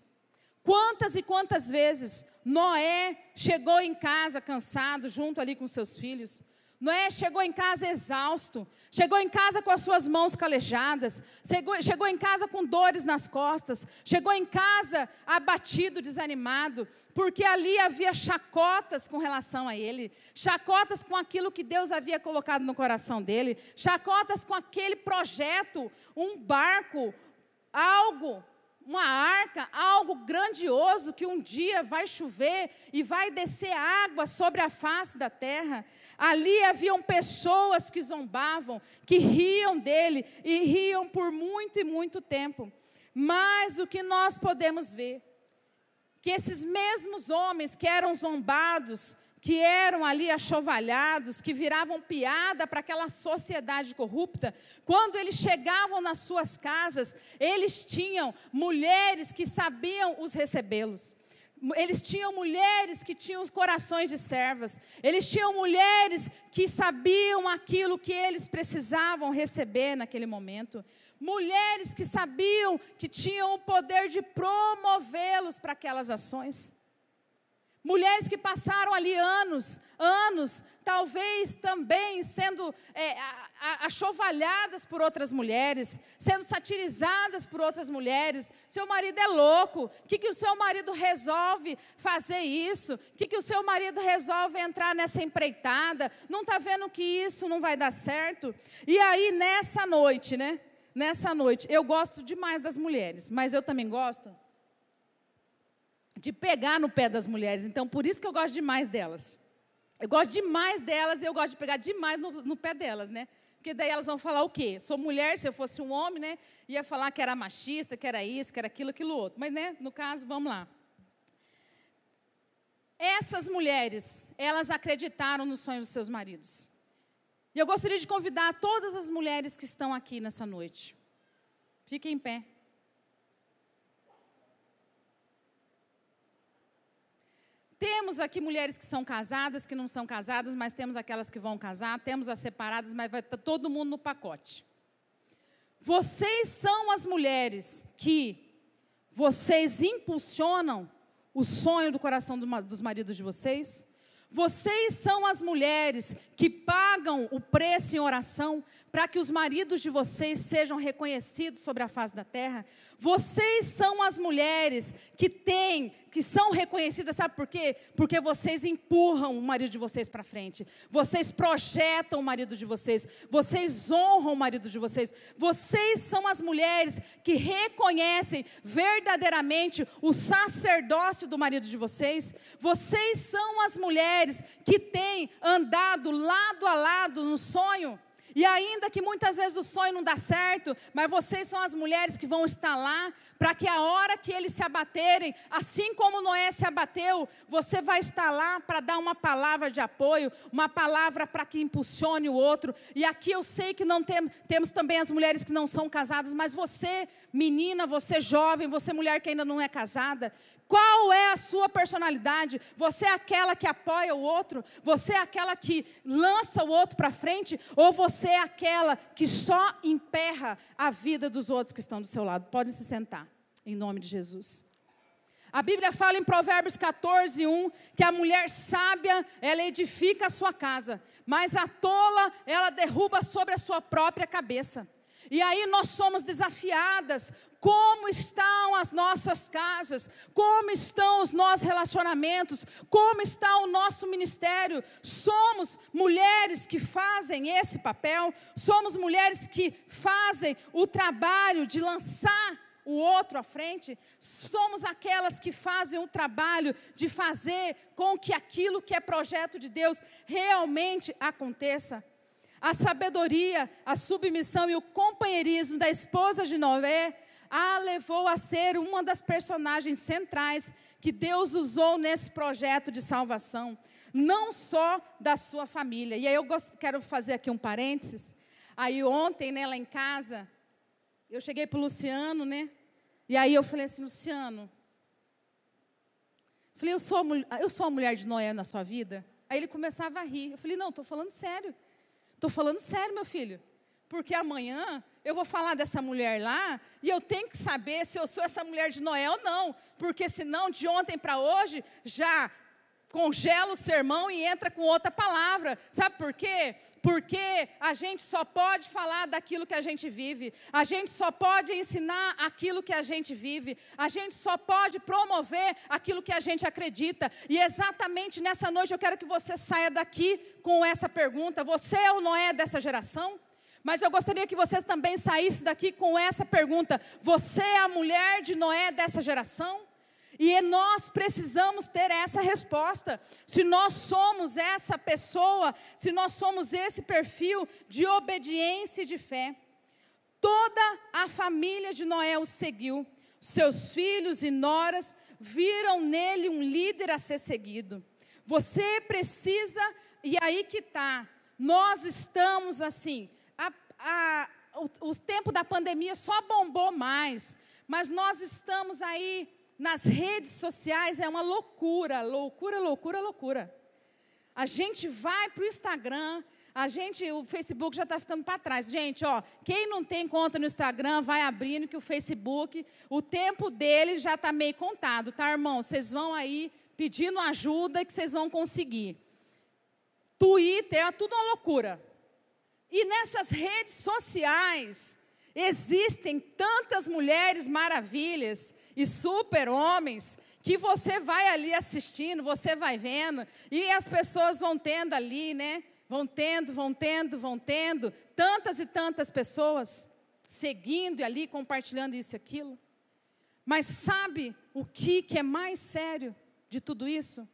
quantas e quantas vezes Noé chegou em casa cansado, junto ali com seus filhos, Noé chegou em casa exausto, chegou em casa com as suas mãos calejadas, chegou, chegou, em casa com dores nas costas, chegou em casa abatido, desanimado, porque ali havia chacotas com relação a ele, chacotas com aquilo que Deus havia colocado no coração dele, chacotas com aquele projeto, um barco, algo uma arca, algo grandioso que um dia vai chover e vai descer água sobre a face da terra. Ali haviam pessoas que zombavam, que riam dele e riam por muito e muito tempo. Mas o que nós podemos ver? Que esses mesmos homens que eram zombados, que eram ali achovalhados, que viravam piada para aquela sociedade corrupta, quando eles chegavam nas suas casas, eles tinham mulheres que sabiam os recebê-los. Eles tinham mulheres que tinham os corações de servas. Eles tinham mulheres que sabiam aquilo que eles precisavam receber naquele momento. Mulheres que sabiam que tinham o poder de promovê-los para aquelas ações. Mulheres que passaram ali anos, anos, talvez também sendo é, achovalhadas por outras mulheres, sendo satirizadas por outras mulheres. Seu marido é louco, o que, que o seu marido resolve fazer isso? O que, que o seu marido resolve entrar nessa empreitada? Não está vendo que isso não vai dar certo? E aí, nessa noite, né? Nessa noite, eu gosto demais das mulheres, mas eu também gosto de pegar no pé das mulheres. Então, por isso que eu gosto demais delas. Eu gosto demais delas e eu gosto de pegar demais no, no, pé delas, né? Porque daí elas vão falar o quê? Sou mulher, se eu fosse um homem, né? Ia falar que era machista, que era isso, que era aquilo, aquilo outro. Mas, né? No caso, vamos lá. Essas mulheres, elas acreditaram nos sonhos dos seus maridos. E eu gostaria de convidar todas as mulheres que estão aqui nessa noite. Fiquem em pé. Temos aqui mulheres que são casadas, que não são casadas, mas temos aquelas que vão casar, temos as separadas, mas vai estar todo mundo no pacote. Vocês são as mulheres que vocês impulsionam o sonho do coração dos maridos de vocês? Vocês são as mulheres que pagam o preço em oração para que os maridos de vocês sejam reconhecidos sobre a face da terra. Vocês são as mulheres que têm, que são reconhecidas, sabe por quê? Porque vocês empurram o marido de vocês para frente. Vocês projetam o marido de vocês. Vocês honram o marido de vocês. Vocês são as mulheres que reconhecem verdadeiramente o sacerdócio do marido de vocês. Vocês são as mulheres que têm andado lado a lado no sonho E ainda que muitas vezes o sonho não dá certo, mas vocês são as mulheres que vão estar lá para que a hora que eles se abaterem, assim como Noé se abateu, você vai estar lá para dar uma palavra de apoio, uma palavra para que impulsione o outro. E aqui eu sei que não tem, temos também as mulheres que não são casadas, mas você, menina, você jovem, você mulher que ainda não é casada, qual é a sua personalidade? Você é aquela que apoia o outro? Você é aquela que lança o outro para frente? Ou você é aquela que só emperra a vida dos outros que estão do seu lado? Pode se sentar, em nome de Jesus. A Bíblia fala em Provérbios 14, 1, que a mulher sábia, ela edifica a sua casa, mas a tola, ela derruba sobre a sua própria cabeça. E aí nós somos desafiadas como estão as nossas casas, como estão os nossos relacionamentos, como está o nosso ministério. Somos mulheres que fazem esse papel, somos mulheres que fazem o trabalho de lançar o outro à frente, somos aquelas que fazem o trabalho de fazer com que aquilo que é projeto de Deus realmente aconteça. A sabedoria, a submissão e o companheirismo da esposa de Noé a levou a ser uma das personagens centrais que Deus usou nesse projeto de salvação, não só da sua família. E aí eu quero fazer aqui um parênteses. Aí ontem, né, lá em casa, eu cheguei para o Luciano, né? E aí eu falei assim, Luciano, falei, eu sou, a, eu sou a mulher de Noé na sua vida? Aí ele começava a rir. Eu falei, não, estou falando sério. Estou falando sério, meu filho. Porque amanhã eu vou falar dessa mulher lá e eu tenho que saber se eu sou essa mulher de Noé ou não. Porque senão, de ontem para hoje, já congela o sermão e entra com outra palavra. Sabe por quê? Porque a gente só pode falar daquilo que a gente vive, a gente só pode ensinar aquilo que a gente vive, a gente só pode promover aquilo que a gente acredita. E exatamente nessa noite eu quero que você saia daqui com essa pergunta: você é o Noé dessa geração? Mas eu gostaria que você também saísse daqui com essa pergunta: Você é a mulher de Noé dessa geração? E nós precisamos ter essa resposta. Se nós somos essa pessoa, se nós somos esse perfil de obediência e de fé. Toda a família de Noé o seguiu. Seus filhos e noras viram nele um líder a ser seguido. Você precisa, e aí que está, nós estamos assim, a, o, o tempo da pandemia só bombou mais, mas nós estamos aí nas redes sociais, é uma loucura, loucura, loucura, loucura. A gente vai para o Instagram, a gente, o Facebook já está ficando para trás. Gente, ó, quem não tem conta no Instagram, vai abrindo que o Facebook, o tempo dele já está meio contado, tá, irmão? Vocês vão aí pedindo ajuda que vocês vão conseguir. Twitter é tudo uma loucura. E nessas redes sociais existem tantas mulheres maravilhas e super-homens que você vai ali assistindo, você vai vendo, e as pessoas vão tendo ali, né? Vão tendo, vão tendo, vão tendo, tantas e tantas pessoas seguindo e ali compartilhando isso e aquilo. Mas sabe o que, que é mais sério de tudo isso?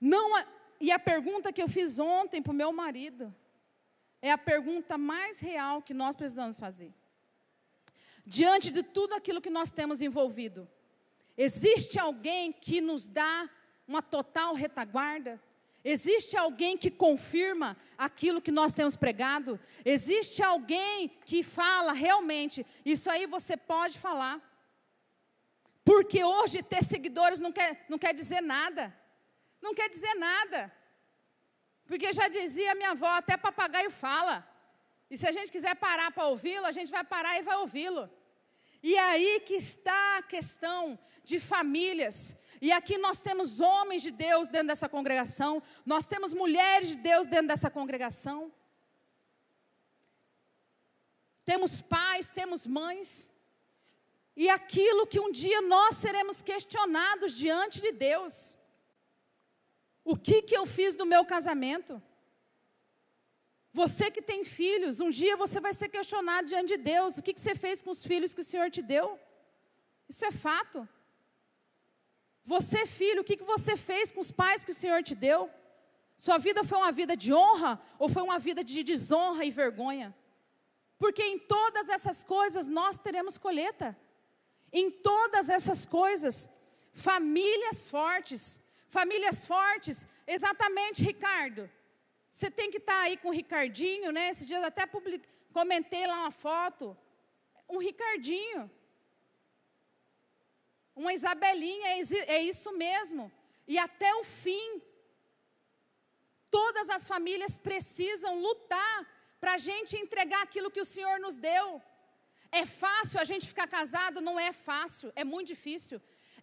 Não, e a pergunta que eu fiz ontem para o meu marido, é a pergunta mais real que nós precisamos fazer. Diante de tudo aquilo que nós temos envolvido, existe alguém que nos dá uma total retaguarda? Existe alguém que confirma aquilo que nós temos pregado? Existe alguém que fala realmente, isso aí você pode falar? Porque hoje ter seguidores não quer, não quer dizer nada. Não quer dizer nada. Porque já dizia minha avó, até papagaio fala. E se a gente quiser parar para ouvi-lo, a gente vai parar e vai ouvi-lo. E aí que está a questão de famílias. E aqui nós temos homens de Deus dentro dessa congregação, nós temos mulheres de Deus dentro dessa congregação. Temos pais, temos mães. E aquilo que um dia nós seremos questionados diante de Deus. O que, que eu fiz no meu casamento? Você que tem filhos, um dia você vai ser questionado diante de Deus. O que, que você fez com os filhos que o Senhor te deu? Isso é fato. Você, filho, o que, que você fez com os pais que o Senhor te deu? Sua vida foi uma vida de honra ou foi uma vida de desonra e vergonha? Porque em todas essas coisas nós teremos colheita. Em todas essas coisas, famílias fortes, famílias fortes, exatamente, Ricardo. Você tem que estar aí com o Ricardinho, né? Esse dia eu até public... comentei lá uma foto. Um Ricardinho. Uma Isabelinha, é, é isso mesmo. E até o fim. Todas as famílias precisam lutar para a gente entregar aquilo que o Senhor nos deu. É fácil a gente ficar casado? Não é fácil, é muito difícil.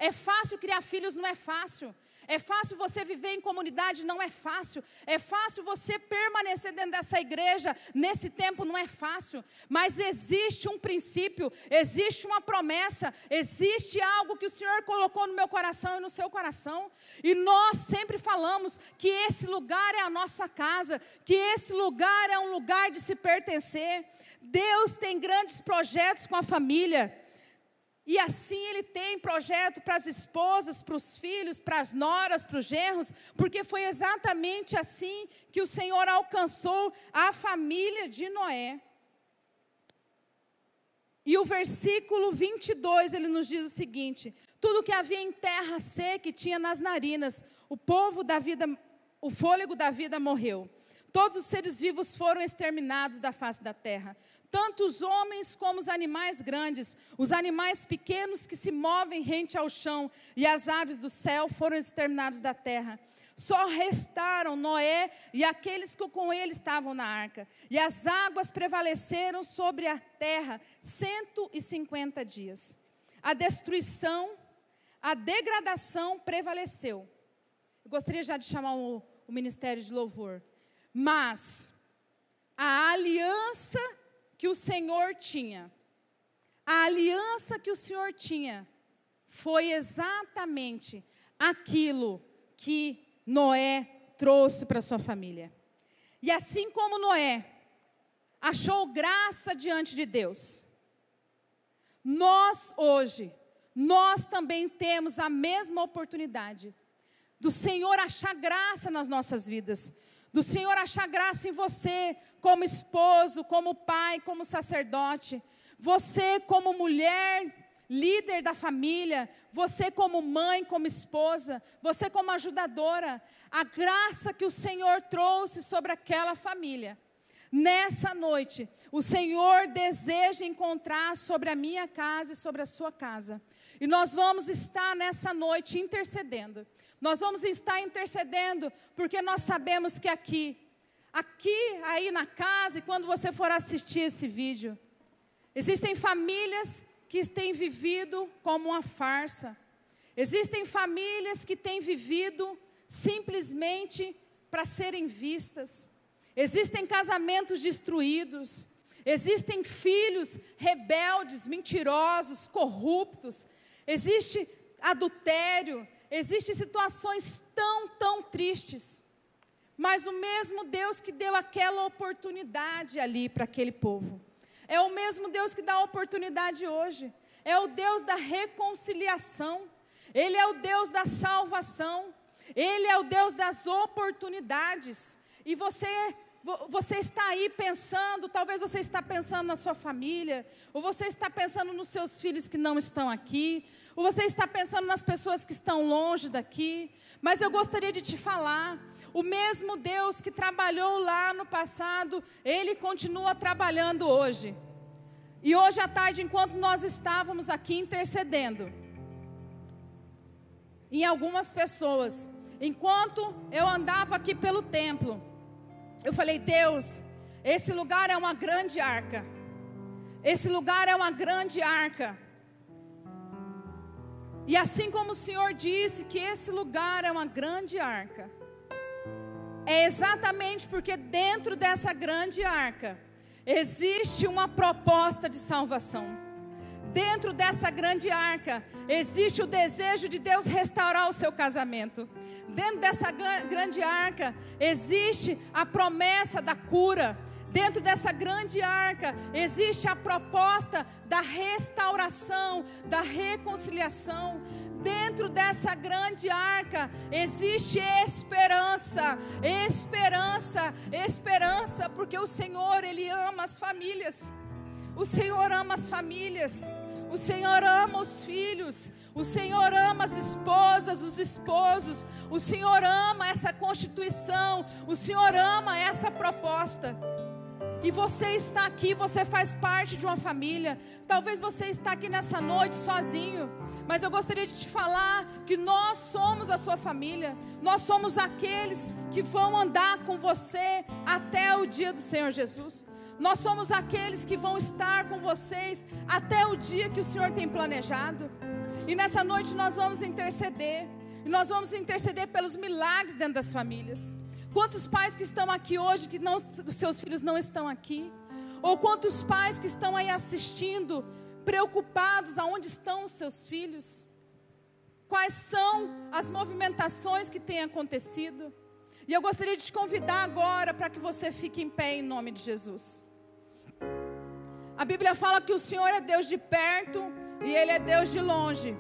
É fácil criar filhos? Não é fácil. É fácil você viver em comunidade? Não é fácil. É fácil você permanecer dentro dessa igreja? Nesse tempo não é fácil. Mas existe um princípio, existe uma promessa, existe algo que o Senhor colocou no meu coração e no seu coração. E nós sempre falamos que esse lugar é a nossa casa, que esse lugar é um lugar de se pertencer. Deus tem grandes projetos com a família. E assim ele tem projeto para as esposas, para os filhos, para as noras, para os genros, porque foi exatamente assim que o Senhor alcançou a família de Noé. E o versículo 22, ele nos diz o seguinte: tudo que havia em terra seca e tinha nas narinas, o povo da vida, o fôlego da vida morreu. Todos os seres vivos foram exterminados da face da terra tanto os homens como os animais grandes, os animais pequenos que se movem rente ao chão, e as aves do céu foram exterminados da terra. Só restaram Noé e aqueles que com ele estavam na arca. E as águas prevaleceram sobre a terra 150 dias. A destruição, a degradação prevaleceu. Eu gostaria já de chamar o, o ministério de louvor. Mas a aliança que o Senhor tinha, a aliança que o Senhor tinha, foi exatamente aquilo que Noé trouxe para sua família. E assim como Noé achou graça diante de Deus, nós hoje, nós também temos a mesma oportunidade do Senhor achar graça nas nossas vidas, do Senhor achar graça em você, como esposo, como pai, como sacerdote, você como mulher, líder da família, você como mãe, como esposa, você como ajudadora, a graça que o Senhor trouxe sobre aquela família. Nessa noite, o Senhor deseja encontrar sobre a minha casa e sobre a sua casa. E nós vamos estar nessa noite intercedendo. Nós vamos estar intercedendo, porque nós sabemos que aqui, aqui, aí na casa, e quando você for assistir esse vídeo, existem famílias que têm vivido como uma farsa. Existem famílias que têm vivido simplesmente para serem vistas. Existem casamentos destruídos. Existem filhos rebeldes, mentirosos, corruptos. Existe adultério, Existem situações tão, tão tristes. Mas o mesmo Deus que deu aquela oportunidade ali para aquele povo, é o mesmo Deus que dá a oportunidade hoje. É o Deus da reconciliação. Ele é o Deus da salvação. Ele é o Deus das oportunidades. E você você está aí pensando, talvez você está pensando na sua família, ou você está pensando nos seus filhos que não estão aqui, ou você está pensando nas pessoas que estão longe daqui, mas eu gostaria de te falar, o mesmo Deus que trabalhou lá no passado, ele continua trabalhando hoje. E hoje à tarde, enquanto nós estávamos aqui intercedendo, em algumas pessoas, enquanto eu andava aqui pelo templo, eu falei: Deus, esse lugar é uma grande arca. Esse lugar é uma grande arca. E assim como o Senhor disse que esse lugar é uma grande arca, é exatamente porque dentro dessa grande arca existe uma proposta de salvação. Dentro dessa grande arca existe o desejo de Deus restaurar o seu casamento. Dentro dessa grande arca existe a promessa da cura. Dentro dessa grande arca existe a proposta da restauração, da reconciliação. Dentro dessa grande arca existe esperança, esperança, esperança, porque o Senhor, Ele ama as famílias. O Senhor ama as famílias. O Senhor ama os filhos. O Senhor ama as esposas, os esposos. O Senhor ama essa constituição. O Senhor ama essa proposta. E você está aqui, você faz parte de uma família. Talvez você está aqui nessa noite sozinho. Mas eu gostaria de te falar que nós somos a sua família. Nós somos aqueles que vão andar com você até o dia do Senhor Jesus. Nós somos aqueles que vão estar com vocês até o dia que o Senhor tem planejado. E nessa noite nós vamos interceder. E nós vamos interceder pelos milagres dentro das famílias. Quantos pais que estão aqui hoje que não, seus filhos não estão aqui? Ou quantos pais que estão aí assistindo, preocupados aonde estão os seus filhos? Quais são as movimentações que têm acontecido? E eu gostaria de te convidar agora para que você fique em pé em nome de Jesus. A Bíblia fala que o Senhor é Deus de perto e Ele é Deus de longe.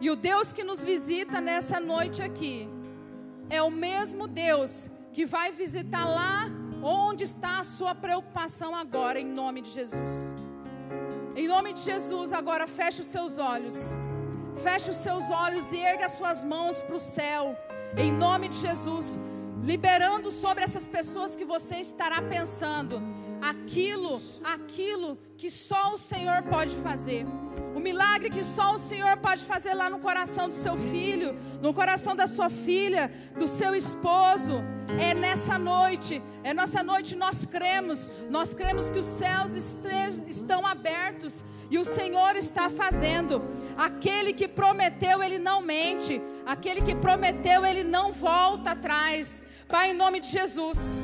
E o Deus que nos visita nessa noite aqui é o mesmo Deus que vai visitar lá onde está a sua preocupação agora, em nome de Jesus. Em nome de Jesus, agora feche os seus olhos. Feche os seus olhos e erga as suas mãos para o céu. Em nome de Jesus, liberando sobre essas pessoas que você estará pensando aquilo, aquilo que só o Senhor pode fazer. O milagre que só o Senhor pode fazer lá no coração do seu filho, no coração da sua filha, do seu esposo. É nessa noite, é nossa noite, nós cremos, nós cremos que os céus estão abertos e o Senhor está fazendo. Aquele que prometeu, ele não mente. Aquele que prometeu, ele não volta atrás. Pai, em nome de Jesus.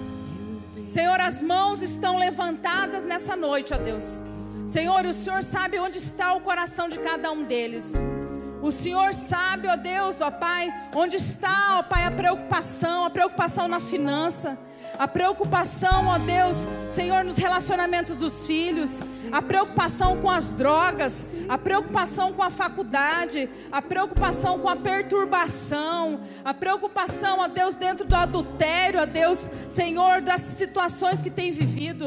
Senhor, as mãos estão levantadas nessa noite, ó Deus. Senhor, o Senhor sabe onde está o coração de cada um deles. O Senhor sabe, ó Deus, ó Pai, onde está, ó Pai, a preocupação, a preocupação na finança, a preocupação, ó Deus, Senhor, nos relacionamentos dos filhos, a preocupação com as drogas, a preocupação com a faculdade, a preocupação com a perturbação, a preocupação, ó Deus, dentro do adultério, ó Deus, Senhor, das situações que tem vivido.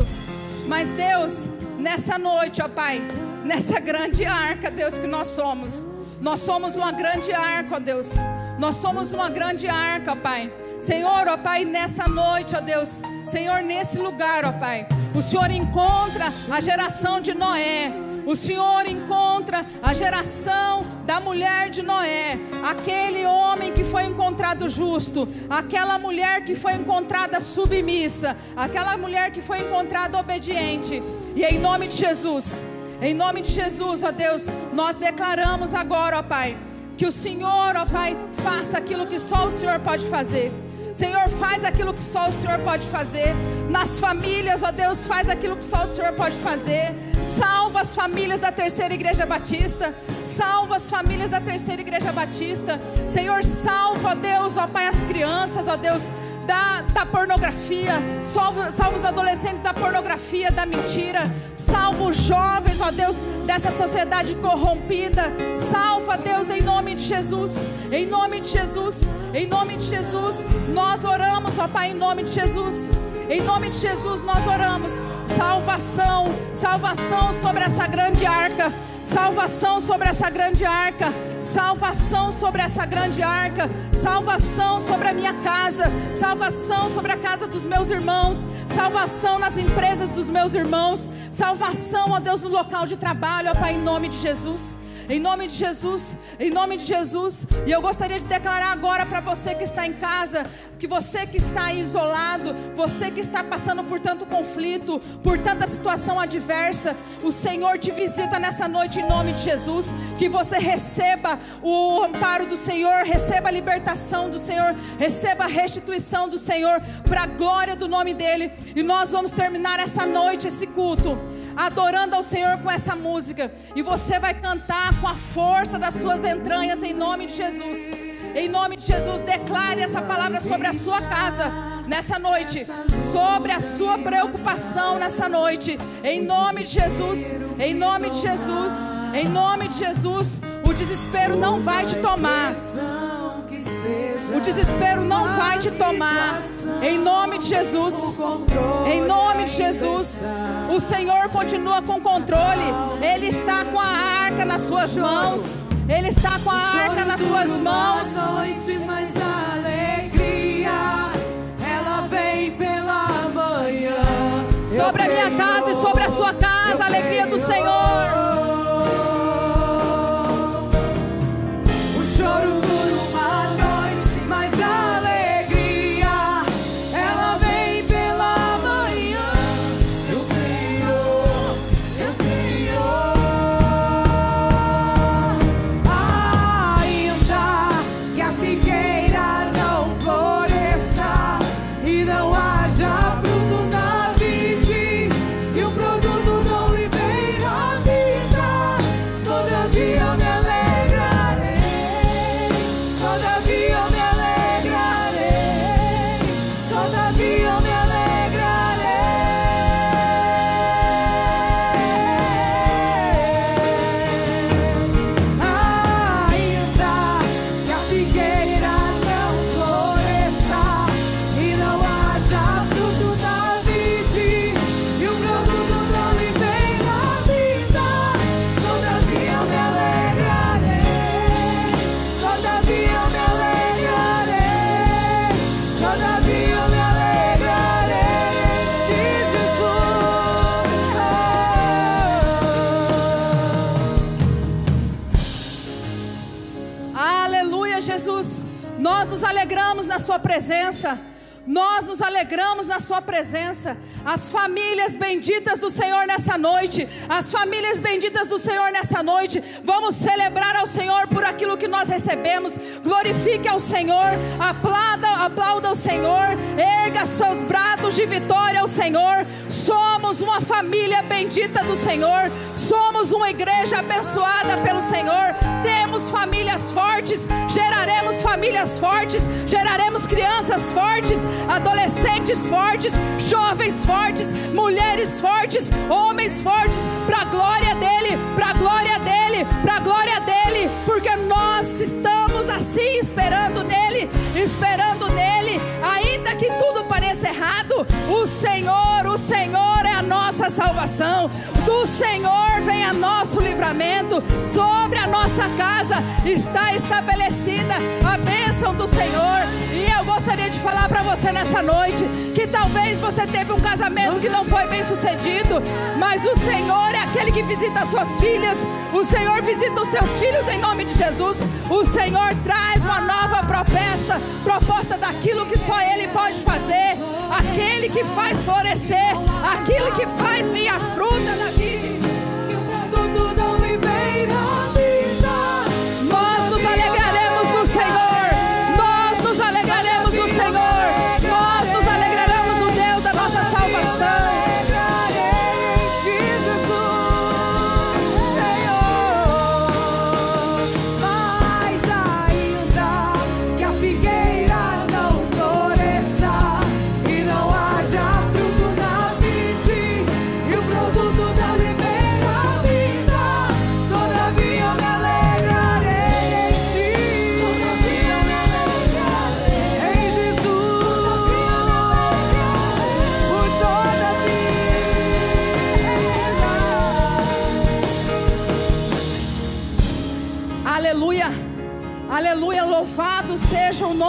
Mas Deus, nessa noite, ó Pai, nessa grande arca, Deus, que nós somos, nós somos uma grande arca, ó Deus, nós somos uma grande arca, Pai. Senhor, ó Pai, nessa noite, ó Deus, Senhor, nesse lugar, ó Pai, o Senhor encontra a geração de Noé, o Senhor encontra a geração da mulher de Noé, aquele homem que foi encontrado justo, aquela mulher que foi encontrada submissa, aquela mulher que foi encontrada obediente, e em nome de Jesus, em nome de Jesus, ó Deus, nós declaramos agora, ó Pai, que o Senhor, ó Pai, faça aquilo que só o Senhor pode fazer. Senhor, faz aquilo que só o Senhor pode fazer. Nas famílias, ó Deus, faz aquilo que só o Senhor pode fazer. Salva as famílias da terceira igreja batista. Salva as famílias da terceira igreja batista. Senhor, salva, ó Deus, ó Pai, as crianças, ó Deus da, da pornografia, salva, salva os adolescentes da pornografia, da mentira, salva os jovens, ó Deus, dessa sociedade corrompida, salva, Deus, em nome de Jesus, em nome de Jesus, em nome de Jesus, nós oramos, ó Pai, em nome de Jesus. Em nome de Jesus nós oramos. Salvação, salvação sobre essa grande arca. Salvação sobre essa grande arca. Salvação sobre essa grande arca. Salvação sobre a minha casa. Salvação sobre a casa dos meus irmãos. Salvação nas empresas dos meus irmãos. Salvação, ó Deus, no local de trabalho, ó Pai, em nome de Jesus. Em nome de Jesus, em nome de Jesus. E eu gostaria de declarar agora para você que está em casa, que você que está isolado, você que está passando por tanto conflito, por tanta situação adversa, o Senhor te visita nessa noite em nome de Jesus. Que você receba o amparo do Senhor, receba a libertação do Senhor, receba a restituição do Senhor, para a glória do nome dEle. E nós vamos terminar essa noite, esse culto adorando ao Senhor com essa música. E você vai cantar com a força das suas entranhas em nome de Jesus. Em nome de Jesus, declare essa palavra sobre a sua casa nessa noite, sobre a sua preocupação nessa noite. Em nome de Jesus, em nome de Jesus, em nome de Jesus, o desespero não vai te tomar. O desespero não vai te tomar. Em nome de Jesus. Em nome de Jesus. O Senhor continua com controle. Ele está com a arca nas suas mãos. Ele está com a arca nas suas mãos. Noite, mas alegria ela vem pela manhã. Sobre a minha casa e sobre a sua casa, a alegria do Senhor. Nos alegramos na Sua presença. As famílias benditas do Senhor nessa noite, as famílias benditas do Senhor nessa noite, vamos celebrar ao Senhor por aquilo que nós recebemos. Glorifique ao Senhor, aplauda, aplauda o Senhor, erga seus brados de vitória ao Senhor. Somos uma família bendita do Senhor, somos uma igreja abençoada pelo Senhor. Temos famílias fortes, geraremos famílias fortes, geraremos crianças fortes, adolescentes fortes, jovens fortes, mulheres fortes, homens fortes, para a glória dEle, para a glória dEle, para a glória dEle, porque nós estamos assim esperando nele, esperando nele, ainda que tudo pareça errado, o Senhor, o Senhor nossa salvação, do Senhor vem a nosso livramento, sobre a nossa casa está estabelecida a bênção do Senhor, e eu gostaria de falar para você nessa noite que talvez você teve um casamento que não foi bem sucedido, mas o Senhor é aquele que visita as suas filhas, o Senhor visita os seus filhos em nome de Jesus, o Senhor traz uma nova proposta, proposta daquilo que só Ele pode fazer, aquele que faz florescer, aquele que faz vir a fruta da vida. seja o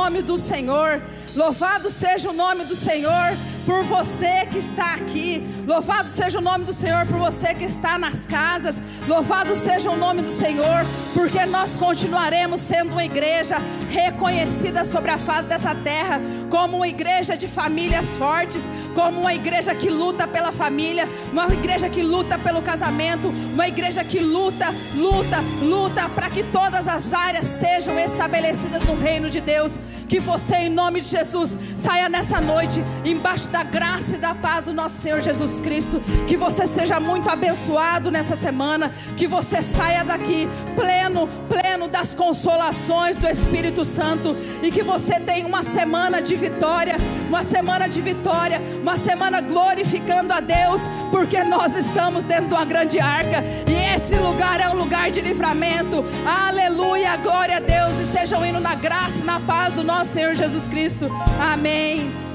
nome do Senhor. Louvado seja o nome do Senhor por você que está aqui. Louvado seja o nome do Senhor por você que está nas casas. Louvado seja o nome do Senhor, porque nós continuaremos sendo uma igreja reconhecida sobre a face dessa terra como uma igreja de famílias fortes, como uma igreja que luta pela família, uma igreja que luta pelo casamento, uma igreja que luta, luta, luta para que todas as áreas sejam estabelecidas no reino de Deus. Que você, em nome de Jesus, saia nessa noite embaixo da graça e da paz do nosso Senhor Jesus Cristo. Que você seja muito abençoado nessa semana. Que você saia daqui pleno, pleno das consolações do Espírito Santo e que você tenha uma semana de vitória, uma semana de vitória, uma semana glorificando a Deus, porque nós estamos dentro de uma grande arca e esse lugar é um lugar de livramento. Aleluia, glória a Deus. Estejam indo na graça e na paz do nosso Senhor Jesus Cristo. Amém.